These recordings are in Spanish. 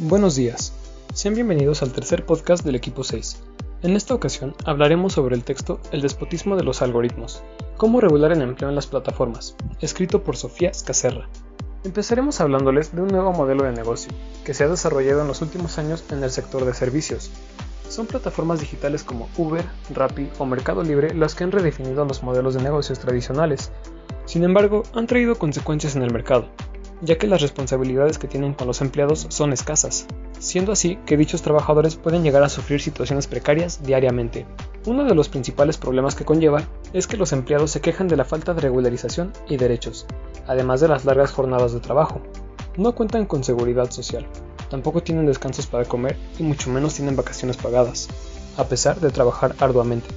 Buenos días, sean bienvenidos al tercer podcast del equipo 6. En esta ocasión hablaremos sobre el texto El despotismo de los algoritmos, cómo regular el empleo en las plataformas, escrito por Sofía Scacerra. Empezaremos hablándoles de un nuevo modelo de negocio que se ha desarrollado en los últimos años en el sector de servicios. Son plataformas digitales como Uber, Rappi o Mercado Libre las que han redefinido los modelos de negocios tradicionales. Sin embargo, han traído consecuencias en el mercado, ya que las responsabilidades que tienen con los empleados son escasas, siendo así que dichos trabajadores pueden llegar a sufrir situaciones precarias diariamente. Uno de los principales problemas que conlleva es que los empleados se quejan de la falta de regularización y derechos, además de las largas jornadas de trabajo. No cuentan con seguridad social, tampoco tienen descansos para comer y mucho menos tienen vacaciones pagadas, a pesar de trabajar arduamente.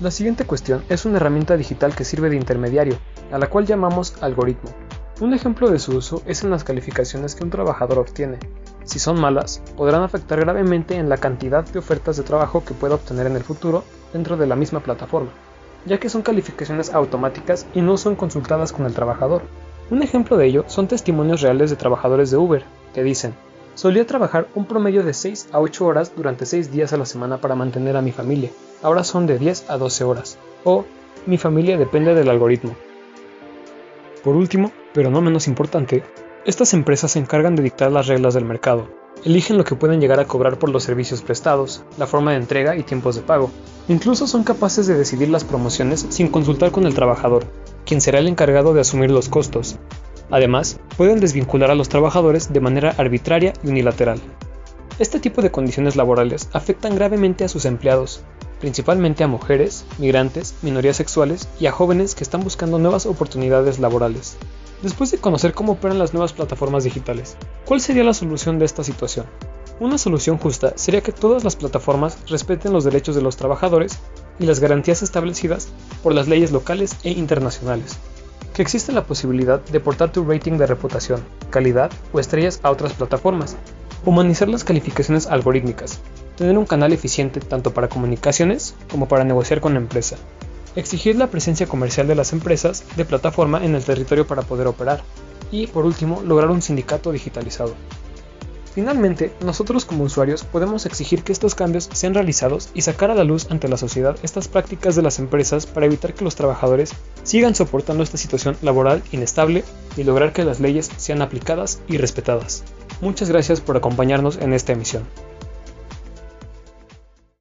La siguiente cuestión es una herramienta digital que sirve de intermediario, a la cual llamamos algoritmo. Un ejemplo de su uso es en las calificaciones que un trabajador obtiene. Si son malas, podrán afectar gravemente en la cantidad de ofertas de trabajo que pueda obtener en el futuro dentro de la misma plataforma, ya que son calificaciones automáticas y no son consultadas con el trabajador. Un ejemplo de ello son testimonios reales de trabajadores de Uber, que dicen, solía trabajar un promedio de 6 a 8 horas durante 6 días a la semana para mantener a mi familia, ahora son de 10 a 12 horas, o mi familia depende del algoritmo. Por último, pero no menos importante, estas empresas se encargan de dictar las reglas del mercado. Eligen lo que pueden llegar a cobrar por los servicios prestados, la forma de entrega y tiempos de pago. Incluso son capaces de decidir las promociones sin consultar con el trabajador, quien será el encargado de asumir los costos. Además, pueden desvincular a los trabajadores de manera arbitraria y unilateral. Este tipo de condiciones laborales afectan gravemente a sus empleados, principalmente a mujeres, migrantes, minorías sexuales y a jóvenes que están buscando nuevas oportunidades laborales. Después de conocer cómo operan las nuevas plataformas digitales, ¿cuál sería la solución de esta situación? Una solución justa sería que todas las plataformas respeten los derechos de los trabajadores y las garantías establecidas por las leyes locales e internacionales. Que existe la posibilidad de portar tu rating de reputación, calidad o estrellas a otras plataformas. Humanizar las calificaciones algorítmicas. Tener un canal eficiente tanto para comunicaciones como para negociar con la empresa exigir la presencia comercial de las empresas de plataforma en el territorio para poder operar, y por último, lograr un sindicato digitalizado. Finalmente, nosotros como usuarios podemos exigir que estos cambios sean realizados y sacar a la luz ante la sociedad estas prácticas de las empresas para evitar que los trabajadores sigan soportando esta situación laboral inestable y lograr que las leyes sean aplicadas y respetadas. Muchas gracias por acompañarnos en esta emisión.